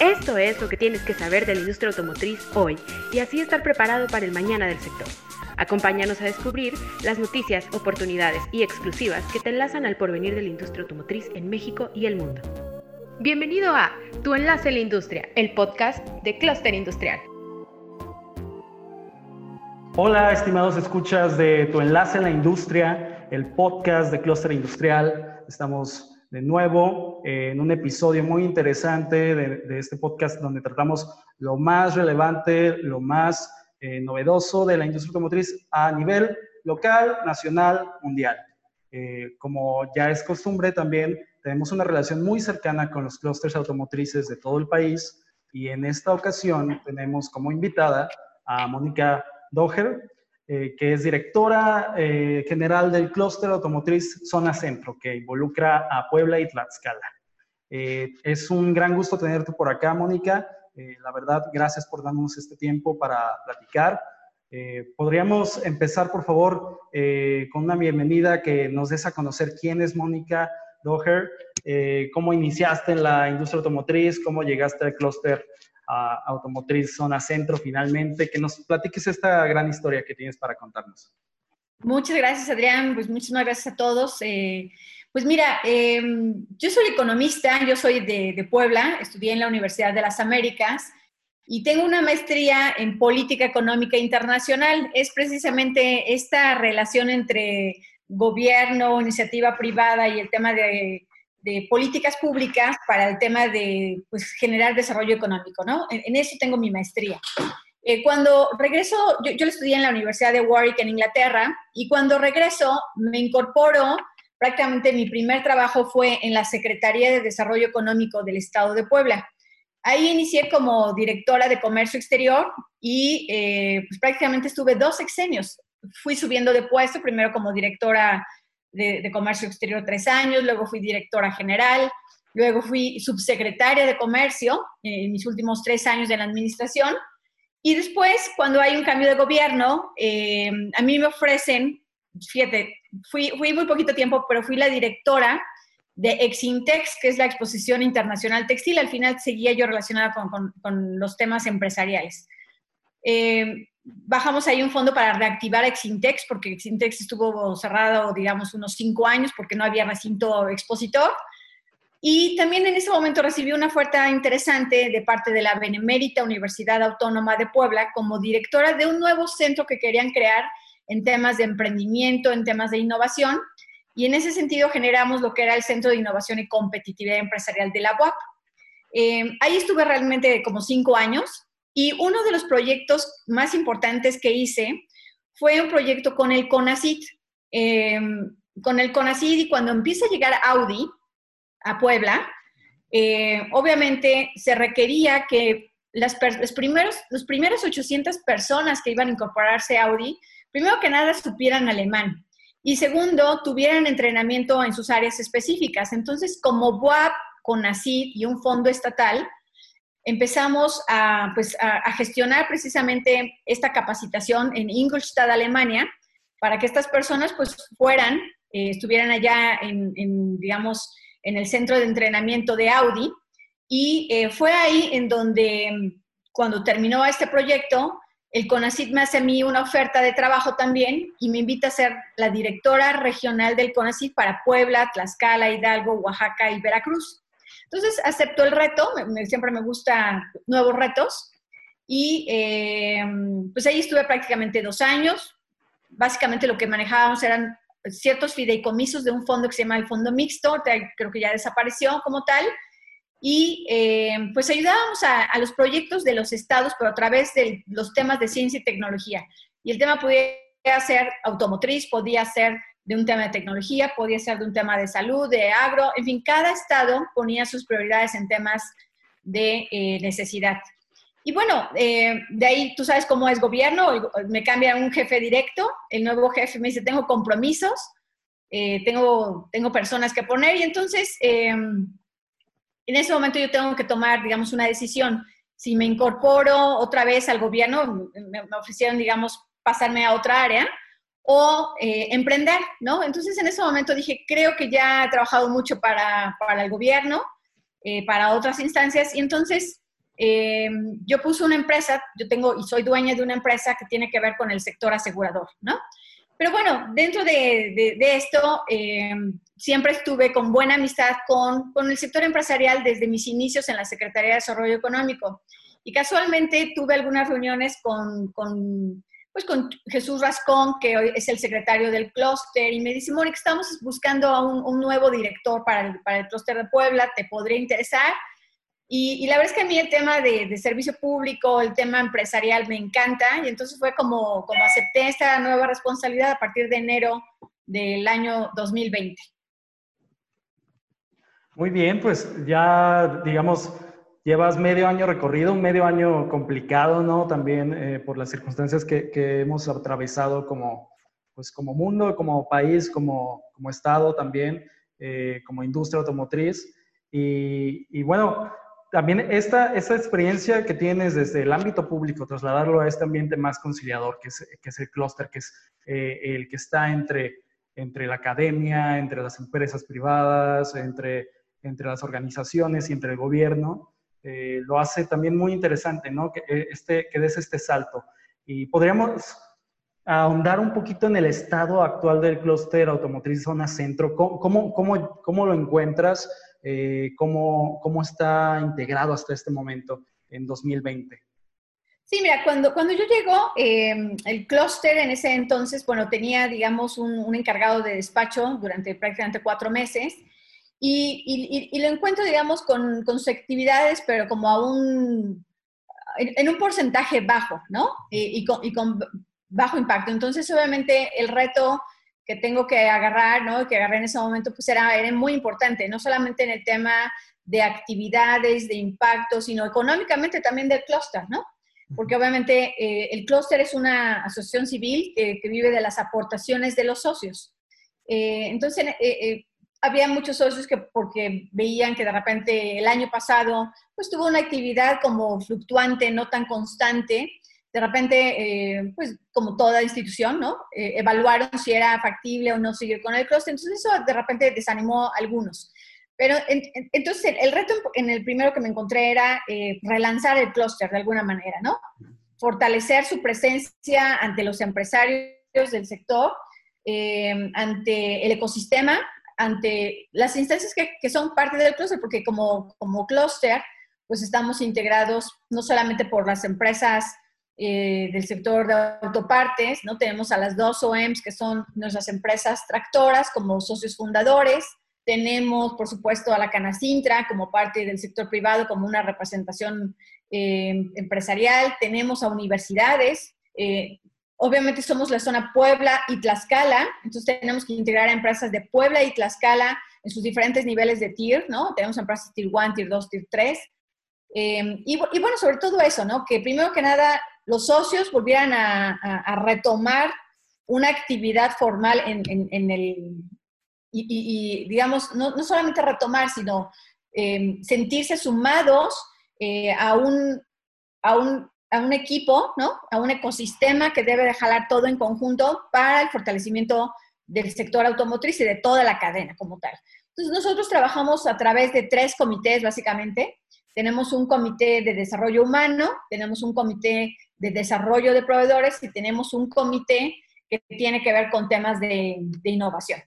Esto es lo que tienes que saber de la industria automotriz hoy y así estar preparado para el mañana del sector. Acompáñanos a descubrir las noticias, oportunidades y exclusivas que te enlazan al porvenir de la industria automotriz en México y el mundo. Bienvenido a Tu Enlace en la Industria, el podcast de Cluster Industrial. Hola, estimados escuchas de Tu Enlace en la Industria, el podcast de Cluster Industrial. Estamos de nuevo eh, en un episodio muy interesante de, este podcast donde tratamos lo más relevante, lo más eh, novedoso de la industria automotriz a nivel local, nacional, mundial. Eh, como ya es costumbre, también tenemos una relación muy cercana con los clústeres automotrices de todo el país y en esta ocasión tenemos como invitada a Mónica Doher, eh, que es directora eh, general del clúster automotriz Zona Centro, que involucra a Puebla y Tlaxcala. Eh, es un gran gusto tenerte por acá, Mónica. la verdad, gracias por darnos este tiempo para platicar. Podríamos empezar, por favor, con una bienvenida que nos des a conocer quién es Mónica Doher, cómo iniciaste en la industria automotriz, cómo llegaste al clúster Automotriz Zona Centro finalmente, que nos platiques esta gran historia que tienes para contarnos. Muchas gracias, Adrián. Pues muchísimas gracias a todos. Eh, pues mira, em, yo soy economista, yo soy de, de, Puebla, estudié en la Universidad de las Américas y tengo una maestría en política económica internacional. Es precisamente esta relación entre gobierno, iniciativa privada y el tema de de políticas públicas para el tema de pues, generar desarrollo económico, ¿no? En, eso tengo mi maestría. Eh, cuando regreso, yo, yo estudié en la Universidad de Warwick en Inglaterra y cuando regreso me incorporo, prácticamente mi primer trabajo fue en la Secretaría de Desarrollo Económico del Estado de Puebla. Ahí inicié como directora de comercio exterior y eh, pues prácticamente estuve dos sexenios. Fui subiendo de puesto, primero como directora de, Comercio Exterior tres años, luego fui directora general, luego fui subsecretaria de Comercio en mis últimos tres años de la administración. Y después, cuando hay un cambio de gobierno, eh, a mí me ofrecen, fíjate, fui, fui muy poquito tiempo, pero fui la directora de Exintex, que es la exposición internacional textil. Al final seguía yo relacionada con, con, los temas empresariales. Eh, bajamos ahí un fondo para reactivar Exintex, porque Exintex estuvo cerrado, digamos, unos cinco años porque no había recinto expositor. Y también en ese momento recibí una oferta interesante de parte de la Benemérita Universidad Autónoma de Puebla como directora de un nuevo centro que querían crear en temas de emprendimiento, en temas de innovación. Y en ese sentido generamos lo que era el Centro de Innovación y Competitividad Empresarial de la UAP. Eh, ahí estuve realmente como cinco años y uno de los proyectos más importantes que hice fue un proyecto con el CONACIT. Em, con el CONACIT y cuando empieza a llegar Audi a Puebla, eh, obviamente se requería que las, los primeros, los primeras 800 personas que iban a incorporarse a Audi, primero que nada supieran alemán y segundo, tuvieran entrenamiento en sus áreas específicas. Entonces, como BUAP, CONACIT y un fondo estatal, empezamos a, pues, a, gestionar precisamente esta capacitación en Ingolstadt, Alemania, para que estas personas pues fueran, eh, estuvieran allá en, digamos, en el centro de entrenamiento de Audi. Y eh, fue ahí en donde, cuando terminó este proyecto, el CONACIT me hace a mí una oferta de trabajo también y me invita a ser la directora regional del CONACIT para Puebla, Tlaxcala, Hidalgo, Oaxaca y Veracruz. Entonces acepto el reto, siempre me gustan nuevos retos y eh, pues ahí estuve prácticamente dos años. Básicamente lo que manejábamos eran ciertos fideicomisos de un fondo que se llama el Fondo Mixto, creo que ya desapareció como tal, y eh, pues ayudábamos a, a, los proyectos de los estados, pero a través de los temas de ciencia y tecnología. Y el tema podía ser automotriz, podía ser de un tema de tecnología, podía ser de un tema de salud, de agro, en fin, cada estado ponía sus prioridades en temas de eh, necesidad. Y bueno, eh, de ahí tú sabes cómo es gobierno, me cambia un jefe directo, el nuevo jefe me dice, tengo compromisos, eh, tengo, tengo personas que poner y entonces em, en ese momento yo tengo que tomar, digamos, una decisión. Si me incorporo otra vez al gobierno, me ofrecieron, digamos, pasarme a otra área, o eh, emprender, ¿no? Entonces en ese momento dije, creo que ya he trabajado mucho para, para el gobierno, eh, para otras instancias, y entonces eh, yo puse una empresa, yo tengo y soy dueña de una empresa que tiene que ver con el sector asegurador, ¿no? Pero bueno, dentro de, esto, eh, siempre estuve con buena amistad con, con, el sector empresarial desde mis inicios en la Secretaría de Desarrollo Económico. Y casualmente tuve algunas reuniones con, con, pues con Jesús Rascón, que hoy es el secretario del clúster, y me dice, Mónica, estamos buscando a un, nuevo director para el, clúster de Puebla, ¿te podría interesar? Y, la verdad es que a mí el tema de, servicio público, el tema empresarial me encanta y entonces fue como, como acepté esta nueva responsabilidad a partir de enero del año 2020. Muy bien, pues ya digamos, llevas medio año recorrido, un medio año complicado, ¿no? También eh, por las circunstancias que, hemos atravesado como, pues como mundo, como país, como, como Estado también, eh, como industria automotriz. Y, y bueno, también esta, esta experiencia que tienes desde el ámbito público, trasladarlo a este ambiente más conciliador, que es, que es el clúster, que es eh, el que está entre, entre la academia, entre las empresas privadas, entre, entre las organizaciones y entre el gobierno, eh, lo hace también muy interesante, ¿no? Que, eh, este, des este salto. Y podríamos ahondar un poquito en el estado actual del clúster automotriz zona centro. ¿Cómo, lo encuentras? Eh, cómo, está integrado hasta este momento en 2020. Sí, mira, cuando, yo llego, em, el clúster en ese entonces, bueno, tenía, digamos, un, encargado de despacho durante prácticamente cuatro meses y, y, lo encuentro, digamos, con, con, sus actividades, pero como a un, en, un porcentaje bajo, ¿no? Y, con, y con bajo impacto. Entonces, obviamente, el reto que tengo que agarrar, ¿no? Que agarré en ese momento, pues era, era muy importante, no solamente en el tema de actividades, de impacto, sino económicamente también del clúster, ¿no? Porque obviamente eh, el clúster es una asociación civil que, vive de las aportaciones de los socios. Eh, entonces, eh, había muchos socios que porque veían que de repente el año pasado pues tuvo una actividad como fluctuante, no tan constante, de repente, eh, pues como toda institución, ¿no? Eh, evaluaron si era factible o no seguir con el clúster, entonces eso de repente desanimó a algunos. Pero entonces el, reto en el primero que me encontré era eh, relanzar el clúster de alguna manera, ¿no? Fortalecer su presencia ante los empresarios del sector, ante el ecosistema, ante las instancias que, que son parte del clúster, porque como, como clúster, pues estamos integrados no solamente por las empresas eh, del sector de autopartes, ¿no? Tenemos a las dos OEMs que son nuestras empresas tractoras como socios fundadores. Tenemos, por supuesto, a la Canacintra como parte del sector privado, como una representación eh, empresarial. Tenemos a universidades. Eh, obviamente somos la zona Puebla y Tlaxcala, entonces tenemos que integrar a empresas de Puebla y Tlaxcala en sus diferentes niveles de tier, ¿no? Tenemos empresas tier 1, tier 2, tier 3. y, y, bueno, sobre todo eso, ¿no? Que primero que nada los socios volvieran a, retomar una actividad formal en, el, y, digamos, no, solamente retomar, sino em, sentirse sumados eh, a, un, a, un, a, un, equipo, ¿no? A un ecosistema que debe de jalar todo en conjunto para el fortalecimiento del sector automotriz y de toda la cadena como tal. Entonces, nosotros trabajamos a través de tres comités, básicamente. Tenemos un comité de desarrollo humano, tenemos un comité de desarrollo de proveedores y tenemos un comité que tiene que ver con temas de, innovación.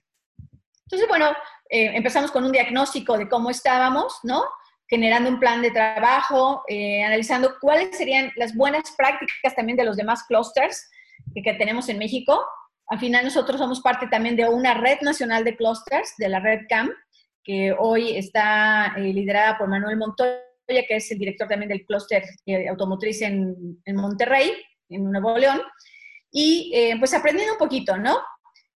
Entonces, bueno, eh, empezamos con un diagnóstico de cómo estábamos, ¿no? Generando un plan de trabajo, eh, analizando cuáles serían las buenas prácticas también de los demás clusters que, tenemos en México. Al final nosotros somos parte también de una red nacional de clusters, de la red CAM, que hoy está eh, liderada por Manuel Montoya que es el director también del clúster eh, automotriz en, Monterrey, en Nuevo León, y pues aprendiendo un poquito, ¿no?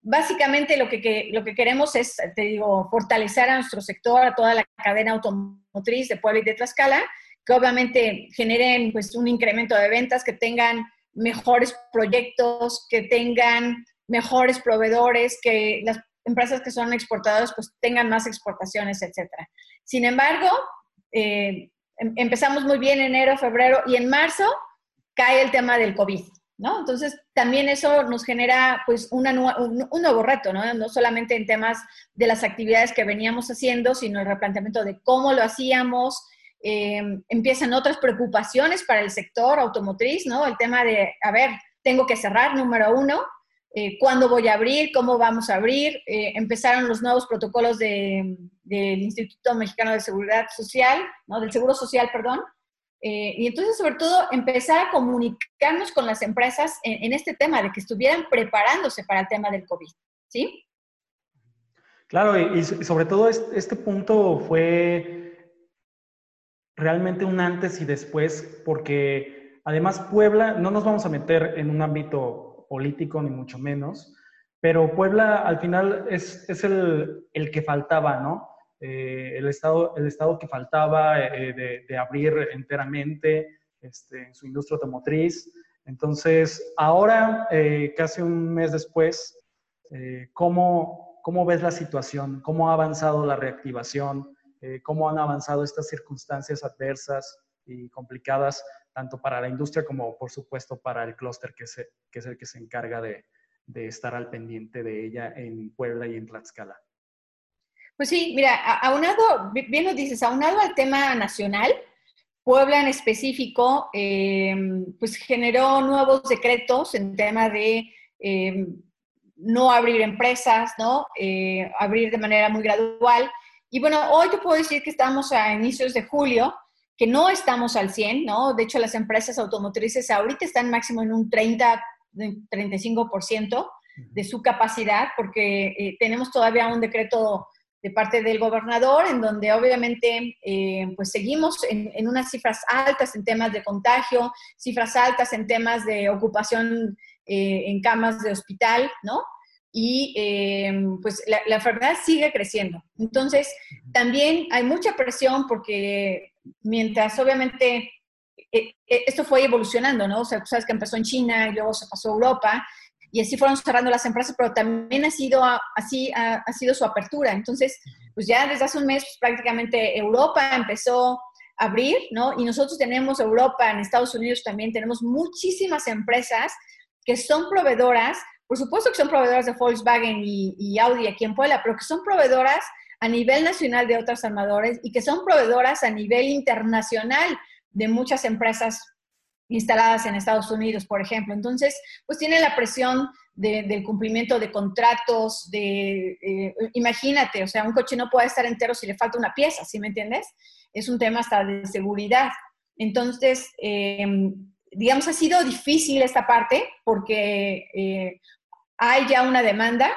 Básicamente lo que, lo que queremos es, te digo, fortalecer a nuestro sector, a toda la cadena automotriz de Puebla y de Tlaxcala, que obviamente generen pues un incremento de ventas, que tengan mejores proyectos, que tengan mejores proveedores, que las empresas que son exportadoras pues tengan más exportaciones, etcétera. Sin embargo, eh, Em, empezamos muy bien enero, febrero y en marzo cae el tema del COVID, Entonces, también eso nos genera pues un, nuevo reto, ¿no? No solamente en temas de las actividades que veníamos haciendo, sino el replanteamiento de cómo lo hacíamos, em, empiezan otras preocupaciones para el sector automotriz, ¿no? El tema de, a ver, tengo que cerrar, número uno, eh, cuándo voy a abrir, cómo vamos a abrir. Eh, empezaron los nuevos protocolos del Instituto Mexicano de Seguridad Social, ¿no? del Seguro Social, perdón. Eh, y entonces, sobre todo, empezar a comunicarnos con las empresas en, este tema, de que estuvieran preparándose para el tema del COVID. ¿Sí? Claro, y, sobre todo este, este punto fue realmente un antes y después, porque además Puebla, no nos vamos a meter en un ámbito político, ni mucho menos. Pero Puebla al final es, es el, el, que faltaba, ¿no? Eh, el, estado, el estado que faltaba eh, de, de, abrir enteramente este, su industria automotriz. Entonces, ahora, eh, casi un mes después, ¿cómo, ¿cómo ves la situación? ¿Cómo ha avanzado la reactivación? ¿Cómo han avanzado estas circunstancias adversas y complicadas tanto para la industria como, por supuesto, para el clúster, que, que, es el que se encarga de, de, estar al pendiente de ella en Puebla y en Tlaxcala. Pues sí, mira, aunado, bien lo dices, aunado al tema nacional, Puebla en específico, eh, pues generó nuevos decretos en tema de eh, no abrir empresas, ¿no? Eh, abrir de manera muy gradual. Y bueno, hoy te puedo decir que estamos a inicios de julio que no estamos al 100, ¿no? De hecho, las empresas automotrices ahorita están máximo en un 30, 35% de su capacidad, porque eh, tenemos todavía un decreto de parte del gobernador, en donde obviamente eh, pues seguimos en, unas cifras altas en temas de contagio, cifras altas en temas de ocupación eh, en camas de hospital, ¿no? Y pues la, la, enfermedad sigue creciendo. Entonces, también hay mucha presión porque mientras obviamente eh, eh, esto fue evolucionando, ¿no? O sea, tú sabes que empezó en China y luego se pasó a Europa y así fueron cerrando las empresas, pero también ha sido así ha, sido su apertura. Entonces, pues ya desde hace un mes pues, prácticamente Europa empezó a abrir, ¿no? Y nosotros tenemos Europa, en Estados Unidos también tenemos muchísimas empresas que son proveedoras, por supuesto que son proveedoras de Volkswagen y, y Audi aquí en Puebla, pero que son proveedoras a nivel nacional de otros armadores y que son proveedoras a nivel internacional de muchas empresas instaladas en Estados Unidos, por ejemplo. Entonces, pues tiene la presión del cumplimiento de contratos, de, eh, imagínate, o sea, un coche no puede estar entero si le falta una pieza, ¿sí me entiendes? Es un tema hasta de seguridad. Entonces, eh, digamos, ha sido difícil esta parte porque eh, hay ya una demanda.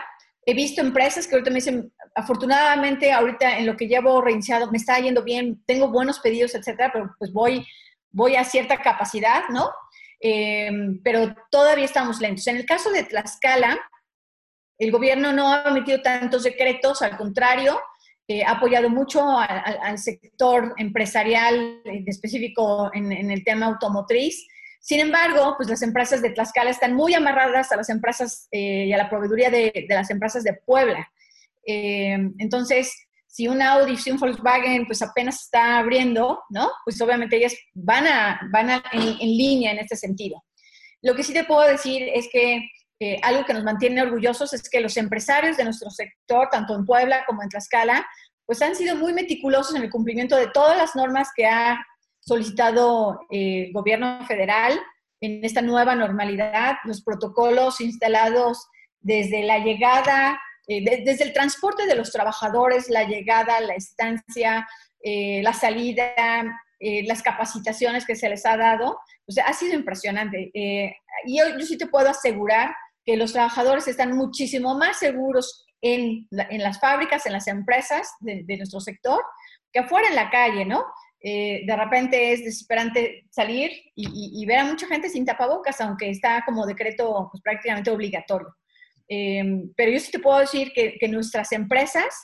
He visto empresas que ahorita me dicen, afortunadamente ahorita en lo que llevo reiniciado me está yendo bien, tengo buenos pedidos, etcétera, pero pues voy, voy a cierta capacidad, ¿no? Eh, pero todavía estamos lentos. En el caso de Tlaxcala, el gobierno no ha emitido tantos decretos, al contrario, eh, ha apoyado mucho al, sector empresarial, en específico en, el tema automotriz. Sin embargo, pues las empresas de Tlaxcala están muy amarradas a las empresas eh, y a la proveeduría de, de las empresas de Puebla. Eh, entonces, si un Audi, si un Volkswagen, pues apenas está abriendo, ¿no? Pues obviamente ellas van, a, van en, línea en este sentido. Lo que sí te puedo decir es que eh, algo que nos mantiene orgullosos es que los empresarios de nuestro sector, tanto en Puebla como en Tlaxcala, pues han sido muy meticulosos en el cumplimiento de todas las normas que ha solicitado eh, el gobierno federal en esta nueva normalidad, los protocolos instalados desde la llegada eh, desde el transporte de los trabajadores, la llegada, la estancia, eh, la salida, eh, las capacitaciones que se les ha dado, pues ha sido impresionante. y yo, sí te puedo asegurar que los trabajadores están muchísimo más seguros en, en las fábricas, en las empresas de, nuestro sector, que afuera en la calle, ¿no? de repente es desesperante salir y, y, ver a mucha gente sin tapabocas, aunque está como decreto pues, prácticamente obligatorio. Em, pero yo sí te puedo decir que, nuestras empresas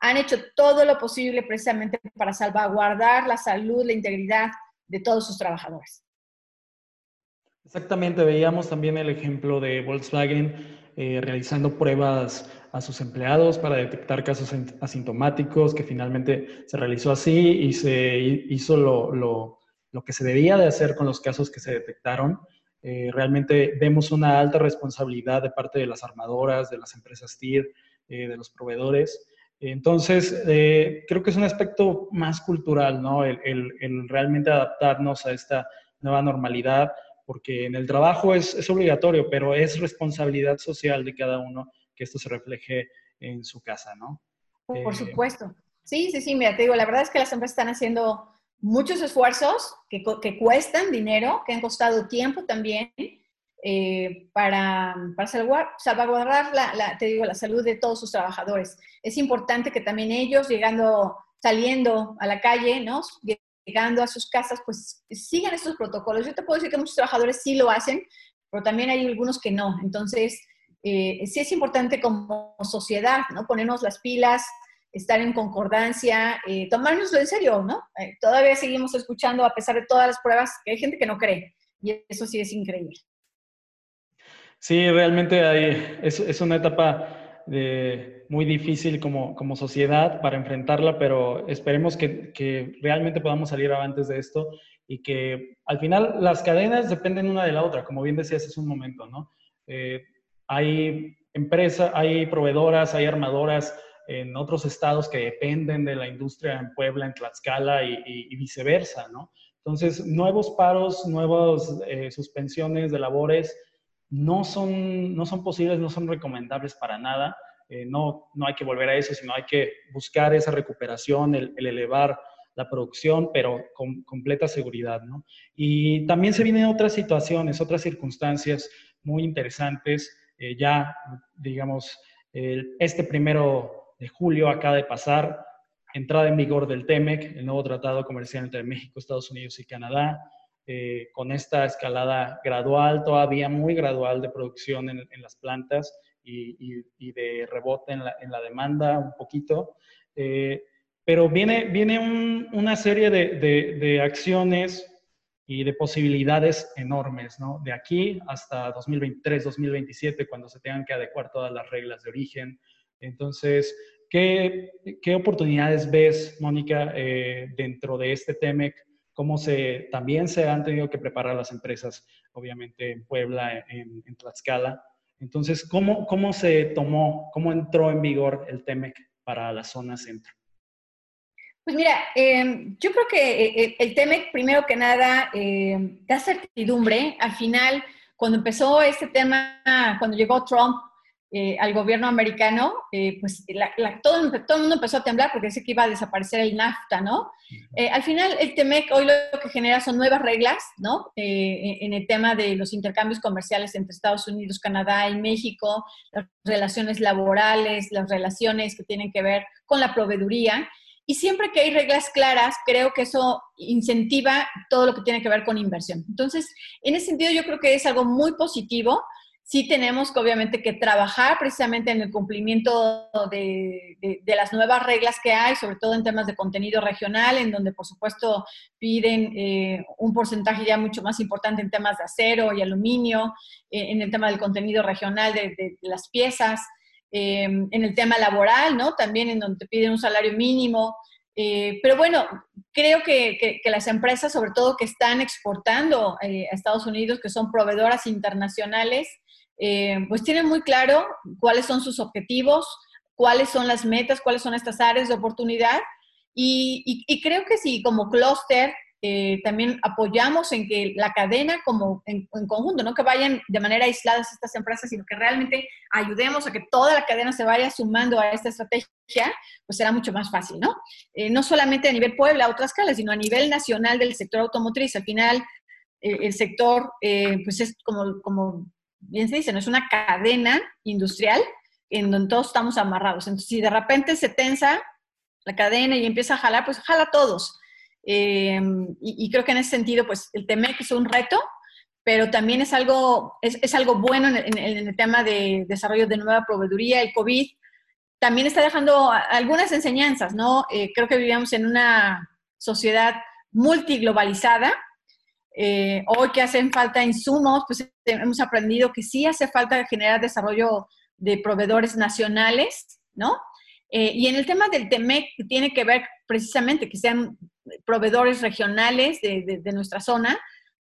han hecho todo lo posible precisamente para salvaguardar la salud, la integridad de todos sus trabajadores. Exactamente, veíamos también el ejemplo de Volkswagen eh, realizando pruebas a sus empleados para detectar casos asintomáticos, que finalmente se realizó así y se hizo lo, lo, lo que se debía de hacer con los casos que se detectaron. Eh, realmente vemos una alta responsabilidad de parte de las armadoras, de las empresas TIR, eh, de los proveedores. Entonces, eh, creo que es un aspecto más cultural, ¿no? El, el, realmente adaptarnos a esta nueva normalidad, porque en el trabajo es, es, obligatorio, pero es responsabilidad social de cada uno que esto se refleje en su casa, ¿no? Por eh, supuesto. Sí, sí, sí, mira, te digo, la verdad es que las empresas están haciendo muchos esfuerzos que, que cuestan dinero, que han costado tiempo también, eh, para, para, salvaguardar, la, te digo, la salud de todos sus trabajadores. Es importante que también ellos, llegando, saliendo a la calle, ¿no? llegando a sus casas, pues sigan estos protocolos. Yo te puedo decir que muchos trabajadores sí lo hacen, pero también hay algunos que no. Entonces, eh, sí es importante como sociedad, ¿no? Ponernos las pilas, estar en concordancia, eh, tomárnoslo en serio, ¿no? Eh, todavía seguimos escuchando, a pesar de todas las pruebas, que hay gente que no cree. Y eso sí es increíble. Sí, realmente hay, es, una etapa de, muy difícil como, como, sociedad para enfrentarla, pero esperemos que, que, realmente podamos salir avantes de esto y que al final las cadenas dependen una de la otra, como bien decías hace un momento, ¿no? Eh, hay empresas, hay proveedoras, hay armadoras en otros estados que dependen de la industria en Puebla, en Tlaxcala y, y, viceversa, ¿no? Entonces, nuevos paros, nuevas eh, suspensiones de labores no son, no son posibles, no son recomendables para nada. Eh, no, no hay que volver a eso, sino hay que buscar esa recuperación, el, elevar la producción, pero con completa seguridad. ¿no? Y también se vienen otras situaciones, otras circunstancias muy interesantes. Eh, ya, digamos, este primero de julio acaba de pasar entrada en vigor del TEMEC, el nuevo tratado comercial entre México, Estados Unidos y Canadá. Eh, con esta escalada gradual, todavía muy gradual de producción en, las plantas y, de rebote en la, demanda un poquito. Eh, pero viene, viene una serie de, acciones y de posibilidades enormes, ¿no? De aquí hasta 2023, 2027, cuando se tengan que adecuar todas las reglas de origen. Entonces, ¿qué, oportunidades ves, Mónica, eh, dentro de este TEMEC cómo también se han tenido que preparar las empresas, obviamente en Puebla, en, Tlaxcala. Entonces, ¿cómo, ¿cómo se tomó, cómo entró en vigor el TEMEC para la zona centro? Pues mira, em, yo creo que eh, eh, el TEMEC, primero que nada, em, da certidumbre. Al final, cuando empezó este tema, cuando llegó Trump eh, al gobierno americano, eh, pues todo, todo, el mundo empezó a temblar porque decía que iba a desaparecer el NAFTA, ¿no? Eh, al final, el TEMEC hoy lo que genera son nuevas reglas, ¿no? en el tema de los intercambios comerciales entre Estados Unidos, Canadá y México, las relaciones laborales, las relaciones que tienen que ver con la proveeduría. Y siempre que hay reglas claras, creo que eso incentiva todo lo que tiene que ver con inversión. Entonces, en ese sentido, yo creo que es algo muy positivo sí tenemos que obviamente que trabajar precisamente en el cumplimiento de, las nuevas reglas que hay, sobre todo en temas de contenido regional, en donde por supuesto piden eh, un porcentaje ya mucho más importante en temas de acero y aluminio, eh, en el tema del contenido regional de, las piezas, eh, en el tema laboral, ¿no? También en donde piden un salario mínimo. pero bueno, creo que, que, las empresas, sobre todo que están exportando a Estados Unidos, que son proveedoras internacionales, eh, pues tienen muy claro cuáles son sus objetivos, cuáles son las metas, cuáles son estas áreas de oportunidad. Y, creo que si como clúster eh, también apoyamos en que la cadena como en, conjunto, no que vayan de manera aislada estas empresas, sino que realmente ayudemos a que toda la cadena se vaya sumando a esta estrategia, pues será mucho más fácil, ¿no? Eh, no solamente a nivel Puebla, a otras escala, sino a nivel nacional del sector automotriz. Al final, el sector, pues es como bien se dice, no es una cadena industrial en donde todos estamos amarrados. Entonces, si de repente se tensa la cadena y empieza a jalar, pues jala a todos. Eh, y, creo que en ese sentido, pues el TEMEC es un reto, pero también es algo, es, algo bueno en el, tema de desarrollo de nueva proveeduría. El COVID también está dejando algunas enseñanzas, ¿no? Eh, creo que vivíamos en una sociedad multiglobalizada, eh, hoy que hacen falta insumos, pues hemos aprendido que sí hace falta generar desarrollo de proveedores nacionales, ¿no? Eh, y en el tema del TEMEC, tiene que ver precisamente que sean proveedores regionales de, nuestra zona,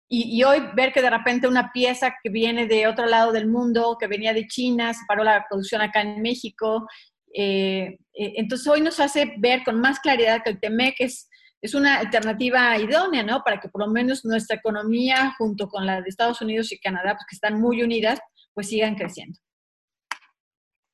y, hoy ver que de repente una pieza que viene de otro lado del mundo, que venía de China, se paró la producción acá en México, Eh, eh, entonces hoy nos hace ver con más claridad que el TEMEC es, es una alternativa idónea, ¿no? Para que por lo menos nuestra economía, junto con la de Estados Unidos y Canadá, pues que están muy unidas, pues sigan creciendo.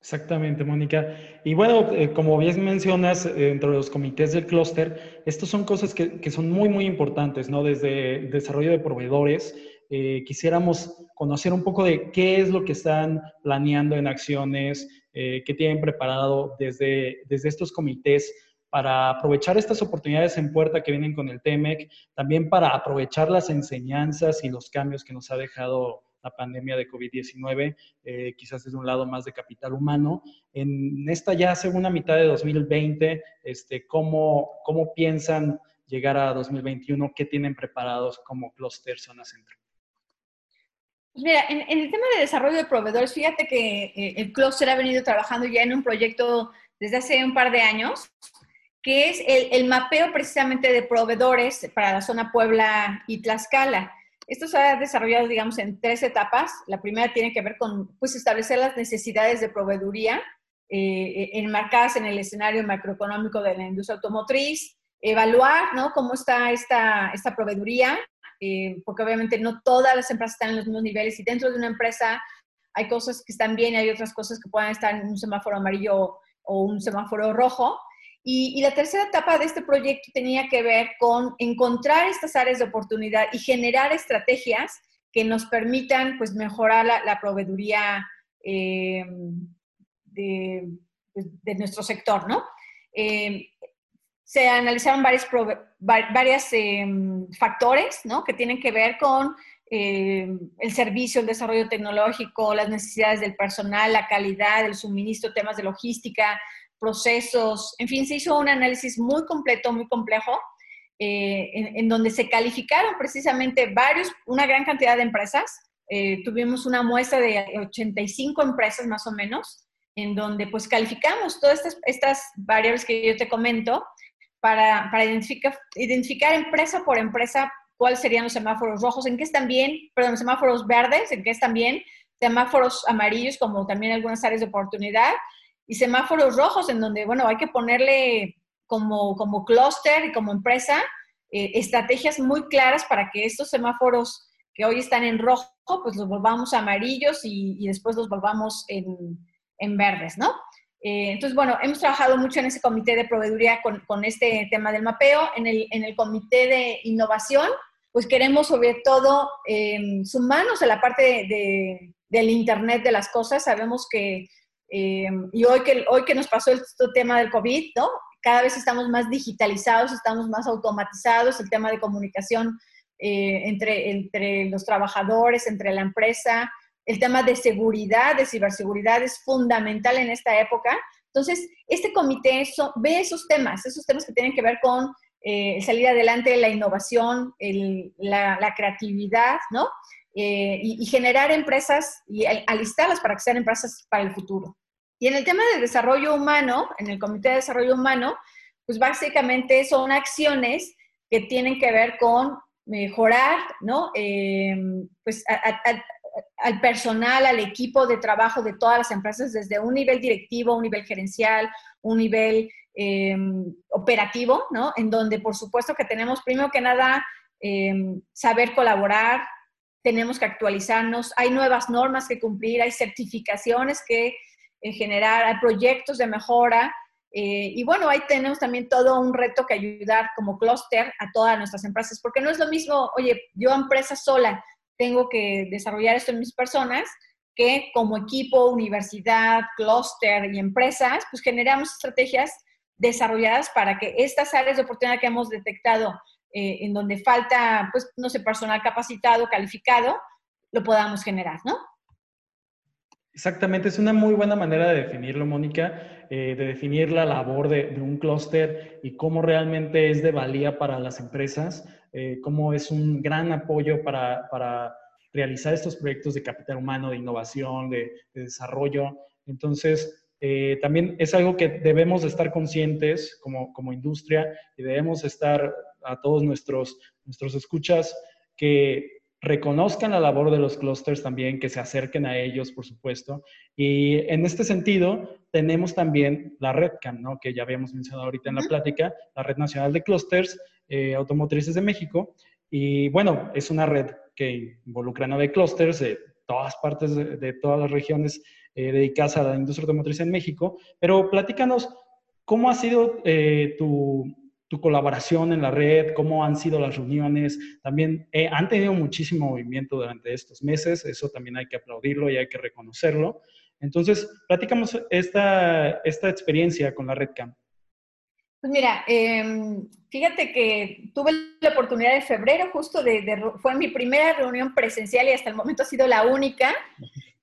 Exactamente, Mónica. Y bueno, eh, como bien mencionas, dentro de los comités del clúster, estas son cosas que, que, son muy, muy importantes, ¿no? Desde desarrollo de proveedores, eh, quisiéramos conocer un poco de qué es lo que están planeando en acciones, eh, qué tienen preparado desde, desde estos comités para aprovechar estas oportunidades en puerta que vienen con el TEMEC, también para aprovechar las enseñanzas y los cambios que nos ha dejado la pandemia de COVID-19, eh, quizás desde un lado más de capital humano. En esta ya segunda mitad de 2020, este, ¿cómo, ¿cómo piensan llegar a 2021? ¿Qué tienen preparados como Cluster Zona Centro? Pues mira, en, el tema de desarrollo de proveedores, fíjate que eh, el Cluster ha venido trabajando ya en un proyecto desde hace un par de años, que es el, mapeo precisamente de proveedores para la zona Puebla y Tlaxcala. Esto se ha desarrollado, digamos, en tres etapas. La primera tiene que ver con, pues, establecer las necesidades de proveeduría eh, enmarcadas en el escenario macroeconómico de la industria automotriz, evaluar, ¿no? Cómo está esta, esta proveeduría, eh, porque obviamente no todas las empresas están en los mismos niveles y dentro de una empresa hay cosas que están bien y hay otras cosas que puedan estar en un semáforo amarillo o un semáforo rojo. Y, la tercera etapa de este proyecto tenía que ver con encontrar estas áreas de oportunidad y generar estrategias que nos permitan pues, mejorar la, proveeduría eh, de, pues, de, nuestro sector, ¿no? Eh, se analizaron varios varias, em, factores ¿no? que tienen que ver con em, el servicio, el desarrollo tecnológico, las necesidades del personal, la calidad, el suministro, temas de logística, procesos, en fin, se hizo un análisis muy completo, muy complejo, eh, en, donde se calificaron precisamente varios, una gran cantidad de empresas. Eh, tuvimos una muestra de 85 empresas más o menos, en donde pues calificamos todas estas, variables que yo te comento para, para identificar, identificar empresa por empresa cuáles serían los semáforos rojos, en qué están bien, perdón, semáforos verdes, en qué están bien, semáforos amarillos como también algunas áreas de oportunidad y semáforos rojos en donde, bueno, hay que ponerle como, como clúster y como empresa eh, estrategias muy claras para que estos semáforos que hoy están en rojo, pues los volvamos amarillos y, y después los volvamos en, en verdes, ¿no? Eh, entonces, bueno, hemos trabajado mucho en ese comité de proveeduría con, con este tema del mapeo. En el, en el, comité de innovación, pues queremos sobre todo eh, sumarnos a la parte de, del Internet de las cosas. Sabemos que, eh, y hoy que, hoy que nos pasó el este tema del COVID, ¿no? Cada vez estamos más digitalizados, estamos más automatizados, el tema de comunicación entre, entre los trabajadores, entre la empresa, el tema de seguridad, de ciberseguridad es fundamental en esta época. Entonces, este comité ve esos temas, esos temas que tienen que ver con eh, salir adelante, la innovación, la, creatividad, ¿no? Eh, y, generar empresas y alistarlas para que sean empresas para el futuro. Y en el tema de desarrollo humano, en el Comité de Desarrollo Humano, pues básicamente son acciones que tienen que ver con mejorar, ¿no? Eh, pues al personal, al equipo de trabajo de todas las empresas, desde un nivel directivo, un nivel gerencial, un nivel em, operativo, ¿no? En donde, por supuesto, que tenemos, primero que nada, em, saber colaborar, tenemos que actualizarnos, hay nuevas normas que cumplir, hay certificaciones que generar, hay proyectos de mejora. Eh, y bueno, ahí tenemos también todo un reto que ayudar como clúster a todas nuestras empresas, porque no es lo mismo, oye, yo empresa sola, tengo que desarrollar esto en mis personas, que como equipo, universidad, clúster y empresas, pues generamos estrategias desarrolladas para que estas áreas de oportunidad que hemos detectado, eh, en donde falta, pues, no sé, personal capacitado, calificado, lo podamos generar, ¿no? Exactamente, es una muy buena manera de definirlo, Mónica, eh, de definir la labor de, de un clúster y cómo realmente es de valía para las empresas eh, cómo es un gran apoyo para, para, realizar estos proyectos de capital humano, de innovación, de, desarrollo. Entonces, eh, también es algo que debemos estar conscientes como, como industria y debemos estar a todos nuestros, nuestros escuchas que reconozcan la labor de los clusters también, que se acerquen a ellos, por supuesto. Y en este sentido, tenemos también la RedCam, ¿no? que ya habíamos mencionado ahorita en la plática, la Red Nacional de Clusters eh, Automotrices de México. Y bueno, es una red que involucra nueve clusters de todas partes de, todas las regiones eh, dedicadas a la industria automotriz en México. Pero platícanos, ¿cómo ha sido eh, tu, tu, colaboración en la red? ¿Cómo han sido las reuniones? También han tenido muchísimo movimiento durante estos meses, eso también hay que aplaudirlo y hay que reconocerlo. Entonces, platicamos esta, esta experiencia con la RedCam. Pues mira, em, fíjate que tuve la oportunidad de febrero, justo de, fue mi primera reunión presencial y hasta el momento ha sido la única,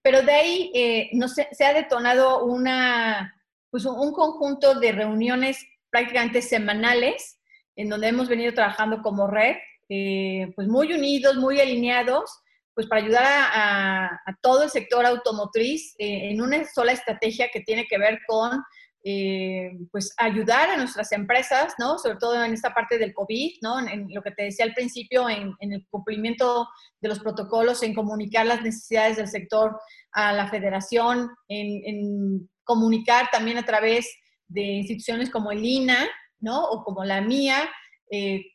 pero de ahí eh, no se, ha detonado una, pues un, conjunto de reuniones prácticamente semanales en donde hemos venido trabajando como red, eh, pues muy unidos, muy alineados pues para ayudar a, todo el sector automotriz eh, en una sola estrategia que tiene que ver con eh, pues ayudar a nuestras empresas, ¿no? Sobre todo en esta parte del COVID, ¿no? En, lo que te decía al principio, en, el cumplimiento de los protocolos, en comunicar las necesidades del sector a la federación, en, comunicar también a través de instituciones como el INA, ¿no? O como la mía, eh,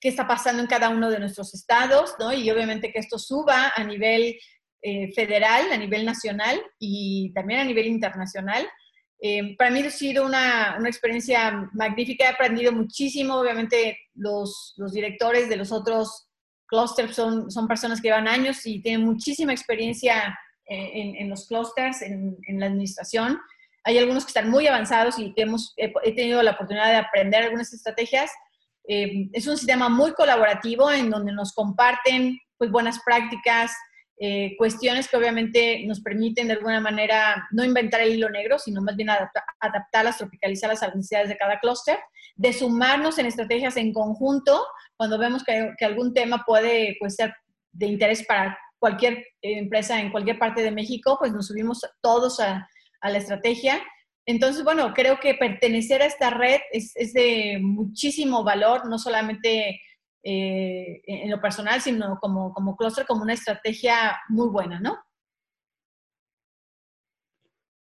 qué está pasando en cada uno de nuestros estados, ¿no? Y obviamente que esto suba a nivel eh, federal, a nivel nacional y también a nivel internacional. Eh, para mí ha sido una, una, experiencia magnífica, he aprendido muchísimo, obviamente los, los directores de los otros clusters son, son personas que llevan años y tienen muchísima experiencia eh, en, en los clusters, en, en, la administración. Hay algunos que están muy avanzados y hemos, he tenido la oportunidad de aprender algunas estrategias. Eh, es un sistema muy colaborativo en donde nos comparten pues, buenas prácticas, eh, cuestiones que obviamente nos permiten de alguna manera no inventar el hilo negro, sino más bien adaptarlas, tropicalizarlas a las necesidades de cada clúster, de sumarnos en estrategias en conjunto cuando vemos que, algún tema puede pues, ser de interés para cualquier empresa en cualquier parte de México, pues nos subimos todos a, a la estrategia entonces, bueno, creo que pertenecer a esta red es, de muchísimo valor, no solamente eh, en lo personal, sino como, como clúster, como una estrategia muy buena, ¿no?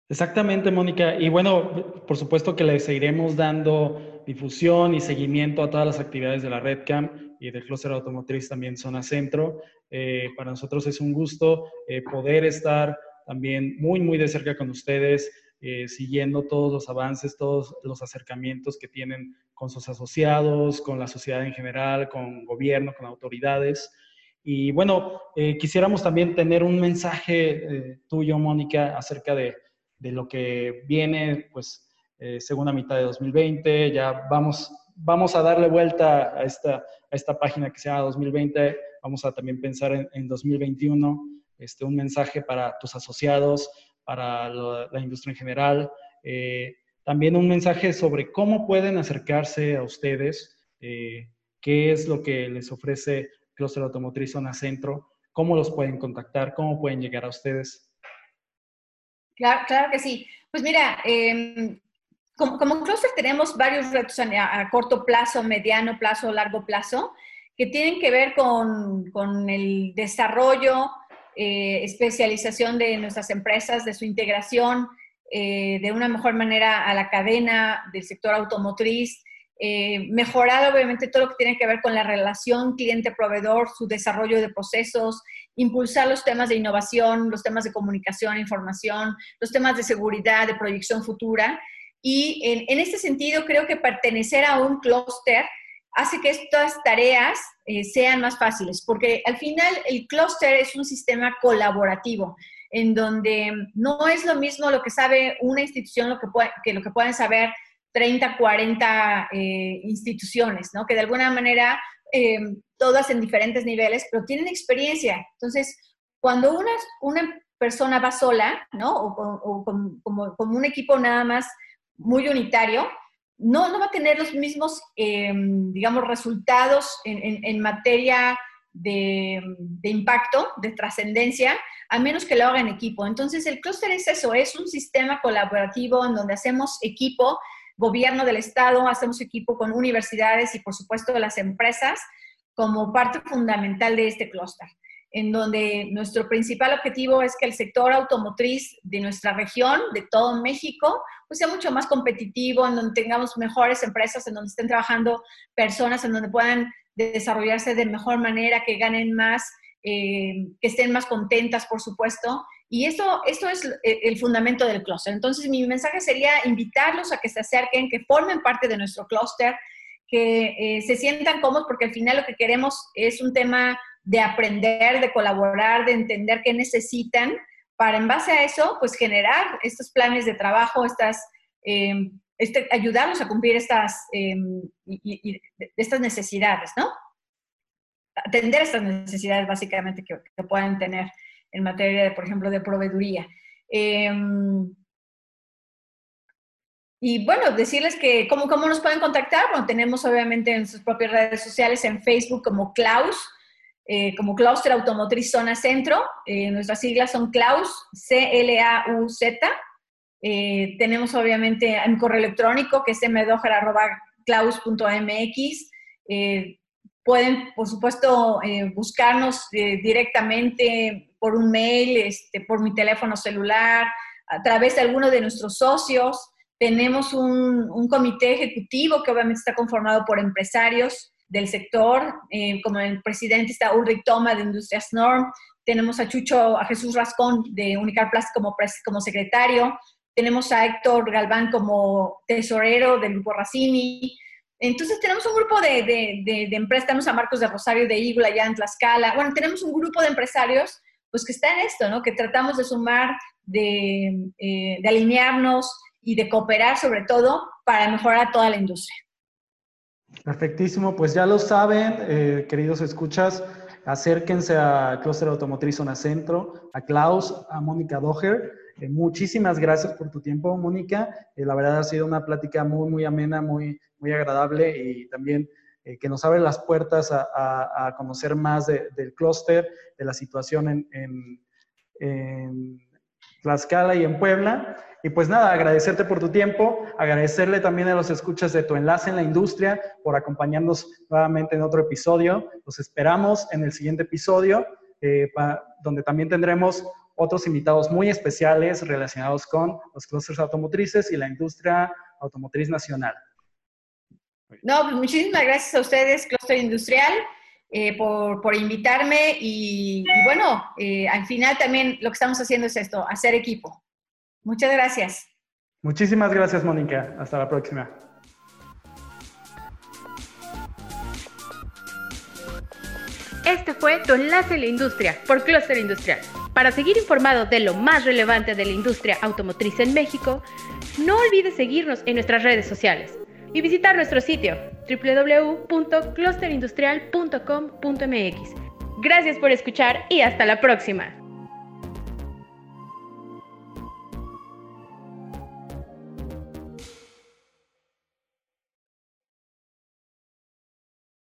Exactamente, Mónica. Y bueno, por supuesto que le seguiremos dando difusión y seguimiento a todas las actividades de la RedCam y del Clúster Automotriz también Zona Centro. Eh, para nosotros es un gusto eh, poder estar también muy, muy de cerca con ustedes, eh, siguiendo todos los avances, todos los acercamientos que tienen con sus asociados, con la sociedad en general, con gobierno, con autoridades. Y bueno, eh, quisiéramos también tener un mensaje eh, tuyo, Mónica, acerca de, de, lo que viene, pues, segunda mitad de 2020. Ya vamos, vamos a darle vuelta a esta, a esta página que se llama 2020. Vamos a también pensar en, en 2021. Este, un mensaje para tus asociados, para la industria en general. Eh, también un mensaje sobre cómo pueden acercarse a ustedes, eh, qué es lo que les ofrece Cluster Automotriz Zona Centro, cómo los pueden contactar, cómo pueden llegar a ustedes. Claro, claro que sí. Pues mira, em, como, como Cluster tenemos varios retos a, corto plazo, mediano plazo, largo plazo, que tienen que ver con, con el desarrollo eh, especialización de nuestras empresas, de su integración eh, de una mejor manera a la cadena del sector automotriz, eh, mejorar obviamente todo lo que tiene que ver con la relación cliente-proveedor, su desarrollo de procesos, impulsar los temas de innovación, los temas de comunicación, información, los temas de seguridad, de proyección futura. Y en, en este sentido, creo que pertenecer a un clúster hace que estas tareas eh, sean más fáciles, porque al final el clúster es un sistema colaborativo en donde no es lo mismo lo que sabe una institución lo que, que lo que pueden saber 30, 40 eh, instituciones, ¿no? que de alguna manera eh, todas en diferentes niveles, pero tienen experiencia. Entonces, cuando una, una persona va sola, ¿no? o, como, como un equipo nada más muy unitario, no, no va a tener los mismos, eh, digamos, resultados en, materia de, impacto, de trascendencia, a menos que lo haga en equipo. Entonces, el clúster es eso, es un sistema colaborativo en donde hacemos equipo, gobierno del Estado, hacemos equipo con universidades y, por supuesto, las empresas como parte fundamental de este clúster. En donde nuestro principal objetivo es que el sector automotriz de nuestra región, de todo México, pues sea mucho más competitivo, en donde tengamos mejores empresas, en donde estén trabajando personas, en donde puedan desarrollarse de mejor manera, que ganen más, eh, que estén más contentas, por supuesto. Y esto, esto es el fundamento del clúster. Entonces, mi mensaje sería invitarlos a que se acerquen, que formen parte de nuestro clúster, que eh, se sientan cómodos, porque al final lo que queremos es un tema de aprender, de colaborar, de entender qué necesitan, para en base a eso, pues generar estos planes de trabajo, estas, eh, ayudarnos a cumplir estas, em, estas necesidades, ¿no? Atender estas necesidades básicamente que, que puedan tener en materia, de, por ejemplo, de proveeduría. Em, y bueno, decirles que cómo, cómo nos pueden contactar. Bueno, tenemos obviamente en sus propias redes sociales, en Facebook como Klaus, eh, como Cluster Automotriz Zona Centro. Eh, nuestras siglas son Klaus, C-L-A-U-Z. Eh, tenemos obviamente un correo electrónico que es mdojar.klaus.mx. pueden, por supuesto, buscarnos directamente por un mail, este, por mi teléfono celular, a través de alguno de nuestros socios. Tenemos un comité ejecutivo que obviamente está conformado por empresarios del sector, eh, como el presidente está Ulrich Toma de Industrias Norm, tenemos a Chucho, a Jesús Rascón de Unicar Plastic como, como secretario, tenemos a Héctor Galván como tesorero del Grupo Racini. Entonces tenemos un grupo de, de, de, empresas, tenemos a Marcos de Rosario de Igula allá en Tlaxcala. Bueno, tenemos un grupo de empresarios pues que está en esto, ¿no? Que tratamos de sumar, de, eh, de alinearnos y de cooperar sobre todo para mejorar toda la industria. Perfectísimo, pues ya lo saben, eh, queridos escuchas, acérquense a Cluster Automotriz Zona Centro, a Klaus, a Mónica Doher. Eh, muchísimas gracias por tu tiempo, Mónica. Eh, la verdad ha sido una plática muy, muy amena, muy, muy agradable y también que nos abre las puertas a, conocer más del clúster, de la situación en, en, en Tlaxcala y en Puebla. Y pues nada, agradecerte por tu tiempo, agradecerle también a los escuchas de tu enlace en la industria por acompañarnos nuevamente en otro episodio. Los esperamos en el siguiente episodio, eh, donde también tendremos otros invitados muy especiales relacionados con los clústeres automotrices y la industria automotriz nacional. No, pues muchísimas gracias a ustedes, Clúster Industrial, eh, por, por, invitarme y, bueno, eh, al final también lo que estamos haciendo es esto, hacer equipo. Muchas gracias. Muchísimas gracias, Mónica. Hasta la próxima. Este fue tu enlace en la industria por Cluster Industrial. Para seguir informado de lo más relevante de la industria automotriz en México, no olvides seguirnos en nuestras redes sociales y visitar nuestro sitio www.clusterindustrial.com.mx. Gracias por escuchar y hasta la próxima.